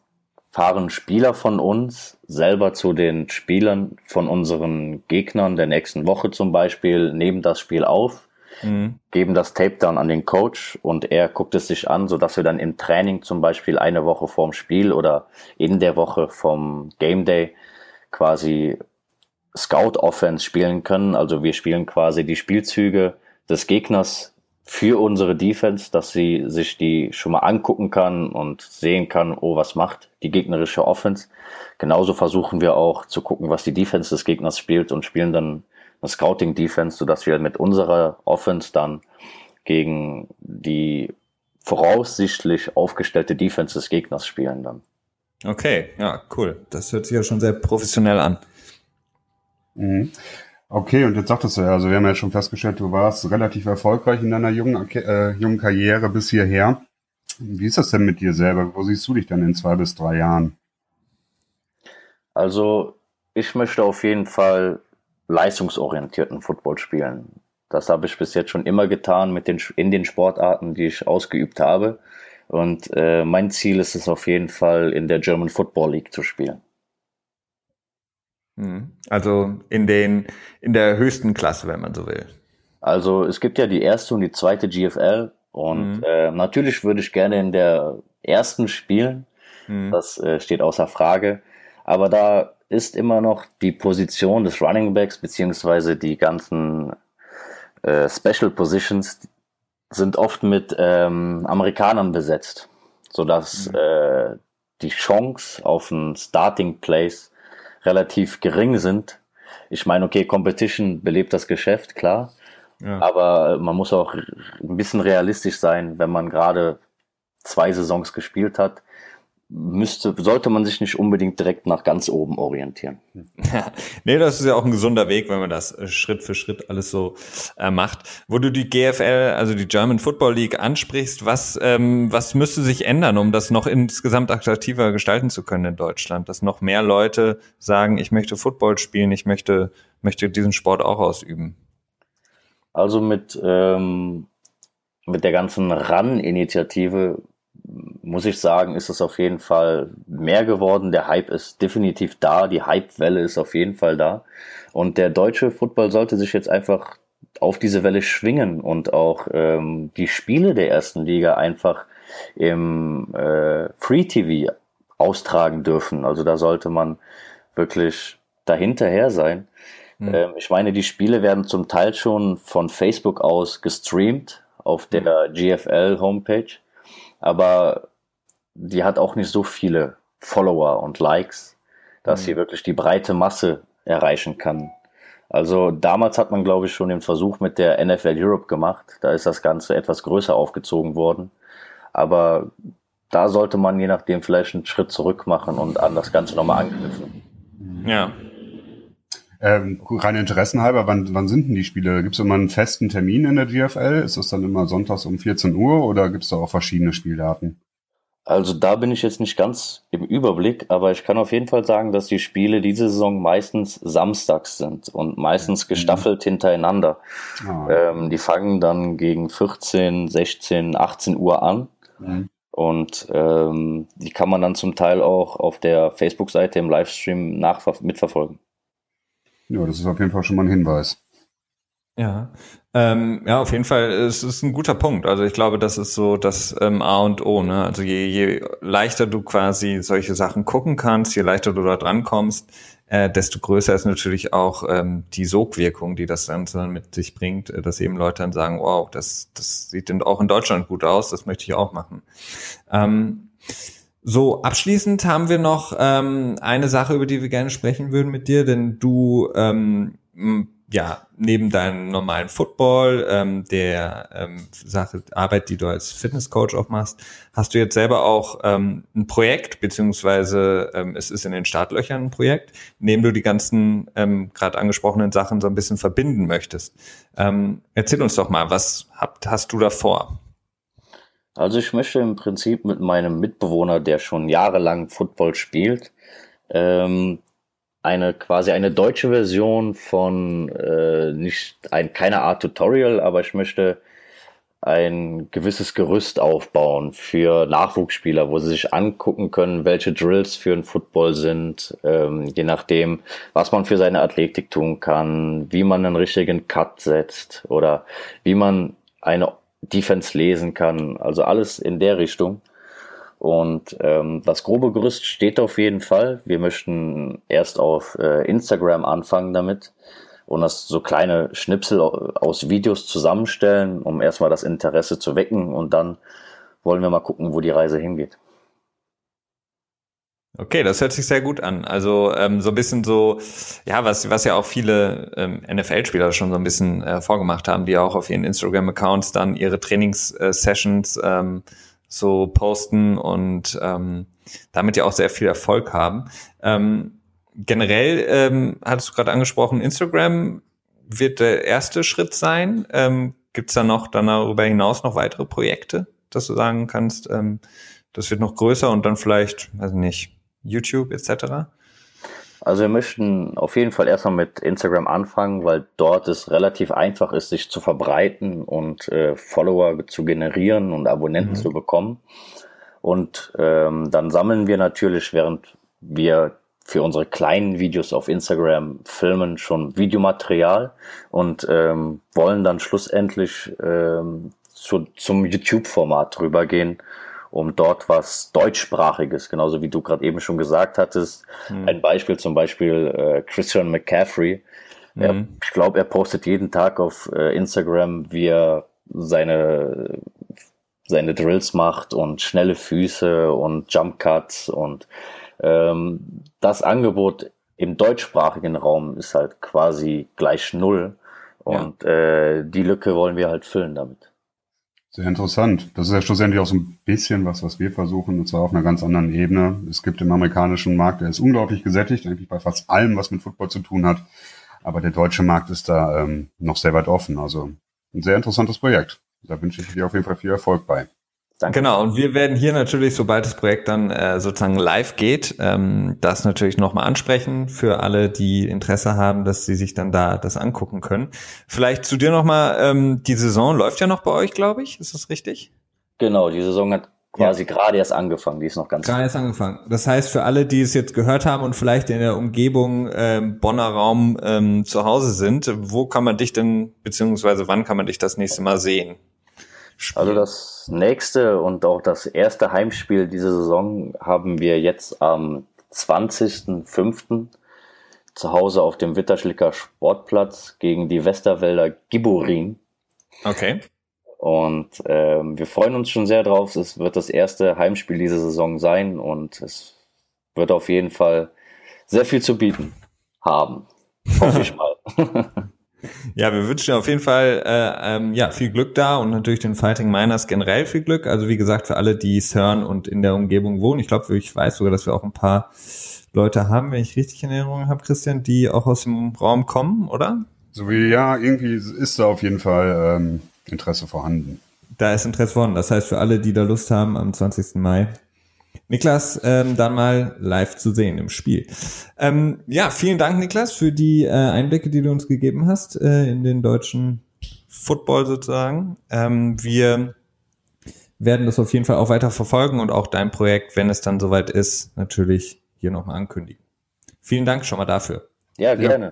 Speaker 3: fahren Spieler von uns selber zu den Spielern von unseren Gegnern der nächsten Woche zum Beispiel, nehmen das Spiel auf, mhm. geben das Tape dann an den Coach und er guckt es sich an, sodass wir dann im Training zum Beispiel eine Woche vorm Spiel oder in der Woche vom Game Day quasi Scout Offense spielen können. Also wir spielen quasi die Spielzüge des Gegners für unsere Defense, dass sie sich die schon mal angucken kann und sehen kann, oh, was macht die gegnerische Offense. Genauso versuchen wir auch zu gucken, was die Defense des Gegners spielt und spielen dann eine Scouting Defense, sodass wir mit unserer Offense dann gegen die voraussichtlich aufgestellte Defense des Gegners spielen dann.
Speaker 1: Okay, ja, cool. Das hört sich ja schon sehr professionell an.
Speaker 2: Mhm. Okay, und jetzt sagtest du ja, also wir haben ja schon festgestellt, du warst relativ erfolgreich in deiner jungen, äh, jungen Karriere bis hierher. Wie ist das denn mit dir selber? Wo siehst du dich dann in zwei bis drei Jahren?
Speaker 3: Also ich möchte auf jeden Fall leistungsorientierten Football spielen. Das habe ich bis jetzt schon immer getan mit den, in den Sportarten, die ich ausgeübt habe. Und äh, mein Ziel ist es auf jeden Fall, in der German Football League zu spielen.
Speaker 1: Hm. Also in den in der höchsten Klasse, wenn man so will.
Speaker 3: Also es gibt ja die erste und die zweite GFL und mhm. äh, natürlich würde ich gerne in der ersten spielen. Mhm. Das äh, steht außer Frage. Aber da ist immer noch die Position des Running Backs beziehungsweise die ganzen äh, Special Positions sind oft mit ähm, Amerikanern besetzt, sodass mhm. äh, die Chance auf ein Starting Place relativ gering sind. Ich meine, okay, Competition belebt das Geschäft, klar. Ja. Aber man muss auch ein bisschen realistisch sein, wenn man gerade zwei Saisons gespielt hat müsste, sollte man sich nicht unbedingt direkt nach ganz oben orientieren.
Speaker 1: Nee, das ist ja auch ein gesunder Weg, wenn man das äh, Schritt für Schritt alles so äh, macht. Wo du die GFL, also die German Football League ansprichst, was, ähm, was müsste sich ändern, um das noch insgesamt attraktiver gestalten zu können in Deutschland? Dass noch mehr Leute sagen, ich möchte Football spielen, ich möchte, möchte diesen Sport auch ausüben?
Speaker 3: Also mit, ähm, mit der ganzen RAN-Initiative muss ich sagen, ist es auf jeden Fall mehr geworden. Der Hype ist definitiv da. Die Hype-Welle ist auf jeden Fall da. Und der deutsche Football sollte sich jetzt einfach auf diese Welle schwingen und auch ähm, die Spiele der ersten Liga einfach im äh, Free TV austragen dürfen. Also da sollte man wirklich dahinterher sein. Mhm. Ähm, ich meine, die Spiele werden zum Teil schon von Facebook aus gestreamt auf der GFL Homepage aber die hat auch nicht so viele Follower und Likes, dass mhm. sie wirklich die breite Masse erreichen kann. Also damals hat man, glaube ich, schon den Versuch mit der NFL Europe gemacht. Da ist das Ganze etwas größer aufgezogen worden. Aber da sollte man je nachdem vielleicht einen Schritt zurück machen und an das Ganze nochmal anknüpfen.
Speaker 1: Ja.
Speaker 2: Ähm, rein interessenhalber, wann, wann sind denn die Spiele? Gibt es immer einen festen Termin in der GFL? Ist das dann immer sonntags um 14 Uhr oder gibt es da auch verschiedene Spieldaten?
Speaker 3: Also da bin ich jetzt nicht ganz im Überblick, aber ich kann auf jeden Fall sagen, dass die Spiele diese Saison meistens samstags sind und meistens mhm. gestaffelt hintereinander. Oh. Ähm, die fangen dann gegen 14, 16, 18 Uhr an. Mhm. Und ähm, die kann man dann zum Teil auch auf der Facebook-Seite im Livestream mitverfolgen.
Speaker 2: Ja, das ist auf jeden Fall schon mal ein Hinweis.
Speaker 1: Ja, ähm, ja, auf jeden Fall, es ist ein guter Punkt. Also ich glaube, das ist so das ähm, A und O. Ne? Also je, je leichter du quasi solche Sachen gucken kannst, je leichter du da dran kommst, äh, desto größer ist natürlich auch ähm, die Sogwirkung, die das Ganze mit sich bringt, äh, dass eben Leute dann sagen, wow, das, das sieht denn auch in Deutschland gut aus, das möchte ich auch machen. Ähm, so, abschließend haben wir noch ähm, eine Sache, über die wir gerne sprechen würden mit dir, denn du ähm, ja, neben deinem normalen Football, ähm, der ähm, Sache, Arbeit, die du als Fitnesscoach auch machst, hast du jetzt selber auch ähm, ein Projekt, beziehungsweise ähm, es ist in den Startlöchern ein Projekt, in dem du die ganzen ähm, gerade angesprochenen Sachen so ein bisschen verbinden möchtest. Ähm, erzähl uns doch mal, was habt, hast du da vor?
Speaker 3: Also ich möchte im Prinzip mit meinem Mitbewohner, der schon jahrelang Football spielt, ähm, eine quasi eine deutsche Version von äh, nicht ein keine Art Tutorial, aber ich möchte ein gewisses Gerüst aufbauen für Nachwuchsspieler, wo sie sich angucken können, welche Drills für ein Football sind, ähm, je nachdem, was man für seine Athletik tun kann, wie man einen richtigen Cut setzt oder wie man eine Defense lesen kann. Also alles in der Richtung. Und ähm, das grobe Gerüst steht auf jeden Fall. Wir möchten erst auf äh, Instagram anfangen damit und das so kleine Schnipsel aus Videos zusammenstellen, um erstmal das Interesse zu wecken und dann wollen wir mal gucken, wo die Reise hingeht.
Speaker 1: Okay, das hört sich sehr gut an. Also ähm, so ein bisschen so, ja, was, was ja auch viele ähm, NFL-Spieler schon so ein bisschen äh, vorgemacht haben, die auch auf ihren Instagram-Accounts dann ihre Trainingssessions ähm, so posten und ähm, damit ja auch sehr viel Erfolg haben. Ähm, generell ähm, hattest du gerade angesprochen, Instagram wird der erste Schritt sein. Ähm, Gibt es da noch dann darüber hinaus noch weitere Projekte, dass du sagen kannst, ähm, das wird noch größer und dann vielleicht, weiß nicht, YouTube etc.?
Speaker 3: Also wir möchten auf jeden Fall erstmal mit Instagram anfangen, weil dort es relativ einfach ist, sich zu verbreiten und äh, Follower zu generieren und Abonnenten mhm. zu bekommen. Und ähm, dann sammeln wir natürlich, während wir für unsere kleinen Videos auf Instagram filmen schon Videomaterial und ähm, wollen dann schlussendlich ähm, zu, zum YouTube-Format rübergehen um dort was deutschsprachiges, genauso wie du gerade eben schon gesagt hattest. Mhm. Ein Beispiel zum Beispiel äh, Christian McCaffrey. Er, mhm. ich glaube, er postet jeden Tag auf äh, Instagram, wie er seine seine Drills macht und schnelle Füße und Jump Cuts und ähm, das Angebot im deutschsprachigen Raum ist halt quasi gleich null und ja. äh, die Lücke wollen wir halt füllen damit.
Speaker 2: Sehr interessant. Das ist ja schlussendlich auch so ein bisschen was, was wir versuchen, und zwar auf einer ganz anderen Ebene. Es gibt im amerikanischen Markt, der ist unglaublich gesättigt, eigentlich bei fast allem, was mit Football zu tun hat. Aber der deutsche Markt ist da ähm, noch sehr weit offen. Also ein sehr interessantes Projekt. Da wünsche ich dir auf jeden Fall viel Erfolg bei.
Speaker 1: Danke. Genau, und wir werden hier natürlich, sobald das Projekt dann äh, sozusagen live geht, ähm, das natürlich nochmal ansprechen für alle, die Interesse haben, dass sie sich dann da das angucken können. Vielleicht zu dir nochmal, ähm, die Saison läuft ja noch bei euch, glaube ich, ist das richtig?
Speaker 3: Genau, die Saison hat quasi ja. gerade erst angefangen, die ist noch ganz
Speaker 1: Gerade erst angefangen. Das heißt, für alle, die es jetzt gehört haben und vielleicht in der Umgebung ähm, Bonner Raum ähm, zu Hause sind, wo kann man dich denn, beziehungsweise wann kann man dich das nächste Mal sehen?
Speaker 3: Spiel. Also das nächste und auch das erste Heimspiel dieser Saison haben wir jetzt am 20.05. zu Hause auf dem Witterschlicker Sportplatz gegen die Westerwälder Giborin.
Speaker 1: Okay.
Speaker 3: Und ähm, wir freuen uns schon sehr drauf. Es wird das erste Heimspiel dieser Saison sein und es wird auf jeden Fall sehr viel zu bieten haben. Hoffe ich mal.
Speaker 1: Ja, wir wünschen auf jeden Fall äh, ähm, ja viel Glück da und natürlich den Fighting Miners generell viel Glück. Also wie gesagt, für alle, die es hören und in der Umgebung wohnen. Ich glaube, ich weiß sogar, dass wir auch ein paar Leute haben, wenn ich richtig in Erinnerung habe, Christian, die auch aus dem Raum kommen, oder?
Speaker 2: So wie ja, irgendwie ist da auf jeden Fall ähm, Interesse vorhanden.
Speaker 1: Da ist Interesse vorhanden. Das heißt, für alle, die da Lust haben, am 20. Mai Niklas ähm, dann mal live zu sehen im Spiel. Ähm, ja, vielen Dank, Niklas, für die äh, Einblicke, die du uns gegeben hast äh, in den deutschen Football sozusagen. Ähm, wir werden das auf jeden Fall auch weiter verfolgen und auch dein Projekt, wenn es dann soweit ist, natürlich hier nochmal ankündigen. Vielen Dank schon mal dafür.
Speaker 3: Ja, gerne. Ja.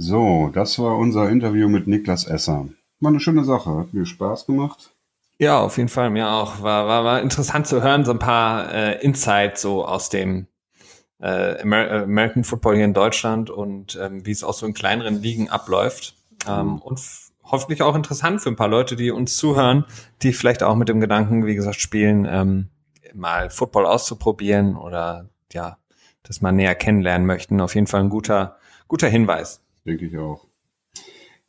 Speaker 2: So, das war unser Interview mit Niklas Esser. War eine schöne Sache, hat mir Spaß gemacht.
Speaker 1: Ja, auf jeden Fall, mir auch. War, war, war interessant zu hören, so ein paar äh, Insights so aus dem äh, Amer American Football hier in Deutschland und ähm, wie es auch so in kleineren Ligen abläuft. Ähm, mhm. Und hoffentlich auch interessant für ein paar Leute, die uns zuhören, die vielleicht auch mit dem Gedanken, wie gesagt, spielen, ähm, mal Football auszuprobieren oder ja, das mal näher kennenlernen möchten. Auf jeden Fall ein guter, guter Hinweis.
Speaker 2: Denke ich auch.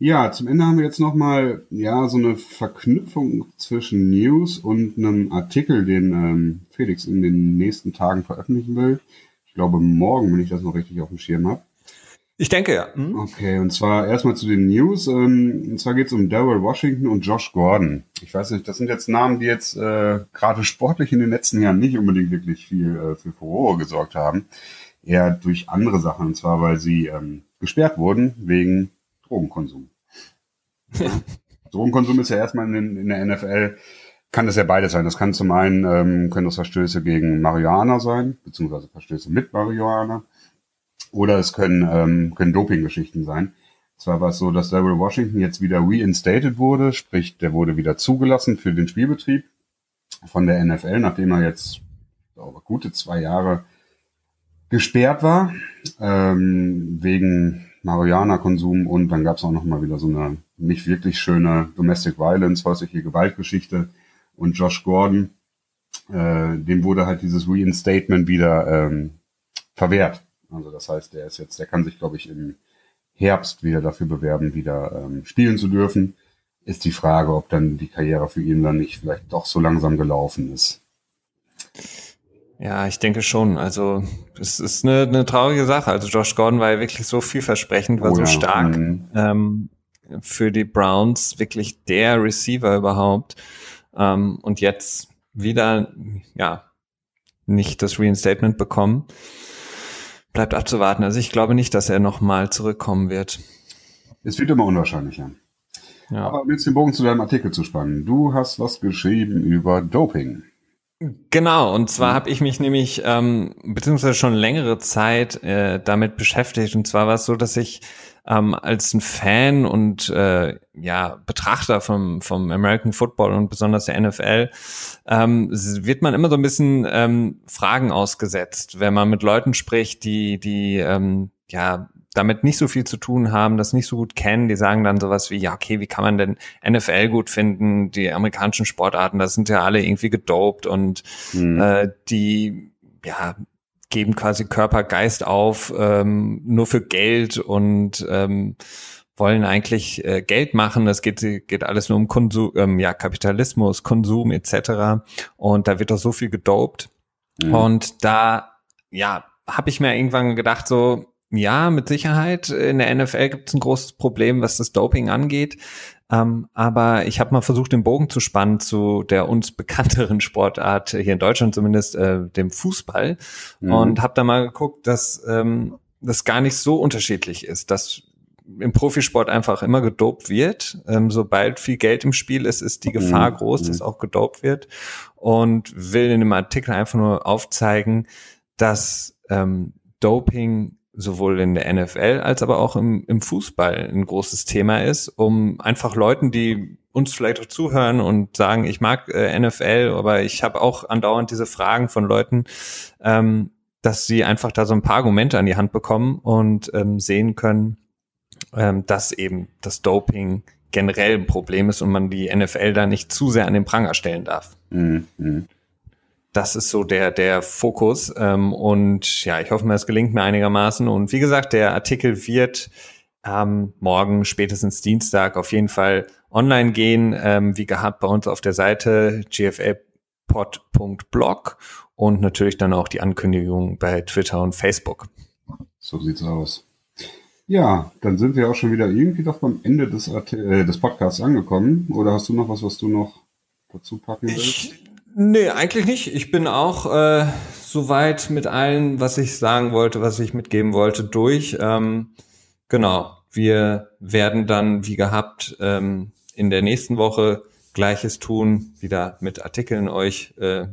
Speaker 2: Ja, zum Ende haben wir jetzt nochmal ja, so eine Verknüpfung zwischen News und einem Artikel, den ähm, Felix in den nächsten Tagen veröffentlichen will. Ich glaube morgen, wenn ich das noch richtig auf dem Schirm habe.
Speaker 1: Ich denke ja.
Speaker 2: Mhm. Okay, und zwar erstmal zu den News. Ähm, und zwar geht es um Daryl Washington und Josh Gordon. Ich weiß nicht, das sind jetzt Namen, die jetzt äh, gerade sportlich in den letzten Jahren nicht unbedingt wirklich viel äh, für Furore gesorgt haben. Eher durch andere Sachen, und zwar weil sie ähm, gesperrt wurden wegen Drogenkonsum. Ja. Drogenkonsum ist ja erstmal in, in, der NFL, kann das ja beides sein. Das kann zum einen, ähm, können das Verstöße gegen Marihuana sein, beziehungsweise Verstöße mit Marihuana. Oder es können, ähm, können Dopinggeschichten sein. Zwar war es so, dass Daryl Washington jetzt wieder reinstated wurde, sprich, der wurde wieder zugelassen für den Spielbetrieb von der NFL, nachdem er jetzt glaube, gute zwei Jahre gesperrt war, ähm, wegen Marihuana-Konsum und dann gab es auch noch mal wieder so eine nicht wirklich schöne Domestic Violence, häusliche Gewaltgeschichte und Josh Gordon, äh, dem wurde halt dieses Reinstatement wieder ähm, verwehrt. Also das heißt, der ist jetzt, der kann sich, glaube ich, im Herbst wieder dafür bewerben, wieder ähm, spielen zu dürfen. Ist die Frage, ob dann die Karriere für ihn dann nicht vielleicht doch so langsam gelaufen ist.
Speaker 1: Ja, ich denke schon. Also es ist eine, eine traurige Sache. Also Josh Gordon war ja wirklich so vielversprechend, war oh, so stark mhm. ähm, für die Browns, wirklich der Receiver überhaupt. Ähm, und jetzt wieder, ja, nicht das Reinstatement bekommen. Bleibt abzuwarten. Also ich glaube nicht, dass er nochmal zurückkommen wird.
Speaker 2: Es wird immer unwahrscheinlicher. Ja. Aber um jetzt den Bogen zu deinem Artikel zu spannen. Du hast was geschrieben über Doping.
Speaker 1: Genau, und zwar mhm. habe ich mich nämlich ähm, beziehungsweise schon längere Zeit äh, damit beschäftigt. Und zwar war es so, dass ich ähm, als ein Fan und äh, ja Betrachter vom vom American Football und besonders der NFL ähm, wird man immer so ein bisschen ähm, Fragen ausgesetzt, wenn man mit Leuten spricht, die die ähm, ja damit nicht so viel zu tun haben, das nicht so gut kennen, die sagen dann sowas wie, ja, okay, wie kann man denn NFL gut finden? Die amerikanischen Sportarten, das sind ja alle irgendwie gedopt und mhm. äh, die, ja, geben quasi Körper, Geist auf, ähm, nur für Geld und ähm, wollen eigentlich äh, Geld machen. Das geht, geht alles nur um Konsum, ähm, ja, Kapitalismus, Konsum etc. Und da wird doch so viel gedopt. Mhm. Und da, ja, habe ich mir irgendwann gedacht, so, ja, mit Sicherheit. In der NFL gibt es ein großes Problem, was das Doping angeht. Ähm, aber ich habe mal versucht, den Bogen zu spannen zu der uns bekannteren Sportart, hier in Deutschland zumindest, äh, dem Fußball. Mhm. Und habe da mal geguckt, dass ähm, das gar nicht so unterschiedlich ist, dass im Profisport einfach immer gedopt wird. Ähm, sobald viel Geld im Spiel ist, ist die Gefahr mhm. groß, dass mhm. auch gedopt wird. Und will in dem Artikel einfach nur aufzeigen, dass ähm, Doping sowohl in der NFL als aber auch im, im Fußball ein großes Thema ist, um einfach Leuten, die uns vielleicht auch zuhören und sagen, ich mag äh, NFL, aber ich habe auch andauernd diese Fragen von Leuten, ähm, dass sie einfach da so ein paar Argumente an die Hand bekommen und ähm, sehen können, ähm, dass eben das Doping generell ein Problem ist und man die NFL da nicht zu sehr an den Pranger stellen darf. Mhm. Das ist so der, der Fokus. Ähm, und ja, ich hoffe mir, es gelingt mir einigermaßen. Und wie gesagt, der Artikel wird ähm, morgen, spätestens Dienstag, auf jeden Fall online gehen, ähm, wie gehabt bei uns auf der Seite gflpod.blog und natürlich dann auch die Ankündigung bei Twitter und Facebook.
Speaker 2: So sieht's aus. Ja, dann sind wir auch schon wieder irgendwie doch beim Ende des, äh, des Podcasts angekommen. Oder hast du noch was, was du noch dazu packen willst?
Speaker 1: Ich Nee, eigentlich nicht. Ich bin auch äh, soweit mit allen, was ich sagen wollte, was ich mitgeben wollte, durch. Ähm, genau. Wir werden dann, wie gehabt, ähm, in der nächsten Woche Gleiches tun, wieder mit Artikeln euch äh,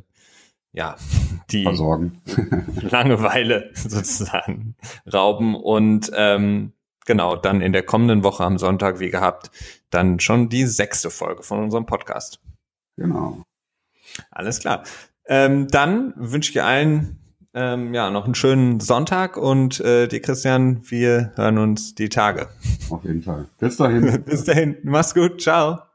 Speaker 1: ja die
Speaker 2: Versorgen.
Speaker 1: Langeweile sozusagen rauben und ähm, genau dann in der kommenden Woche am Sonntag, wie gehabt, dann schon die sechste Folge von unserem Podcast.
Speaker 2: Genau.
Speaker 1: Alles klar. Ähm, dann wünsche ich allen ähm, ja noch einen schönen Sonntag und äh, dir Christian, wir hören uns die Tage.
Speaker 2: Auf jeden Fall. Bis dahin.
Speaker 1: Bis dahin. Mach's gut. Ciao.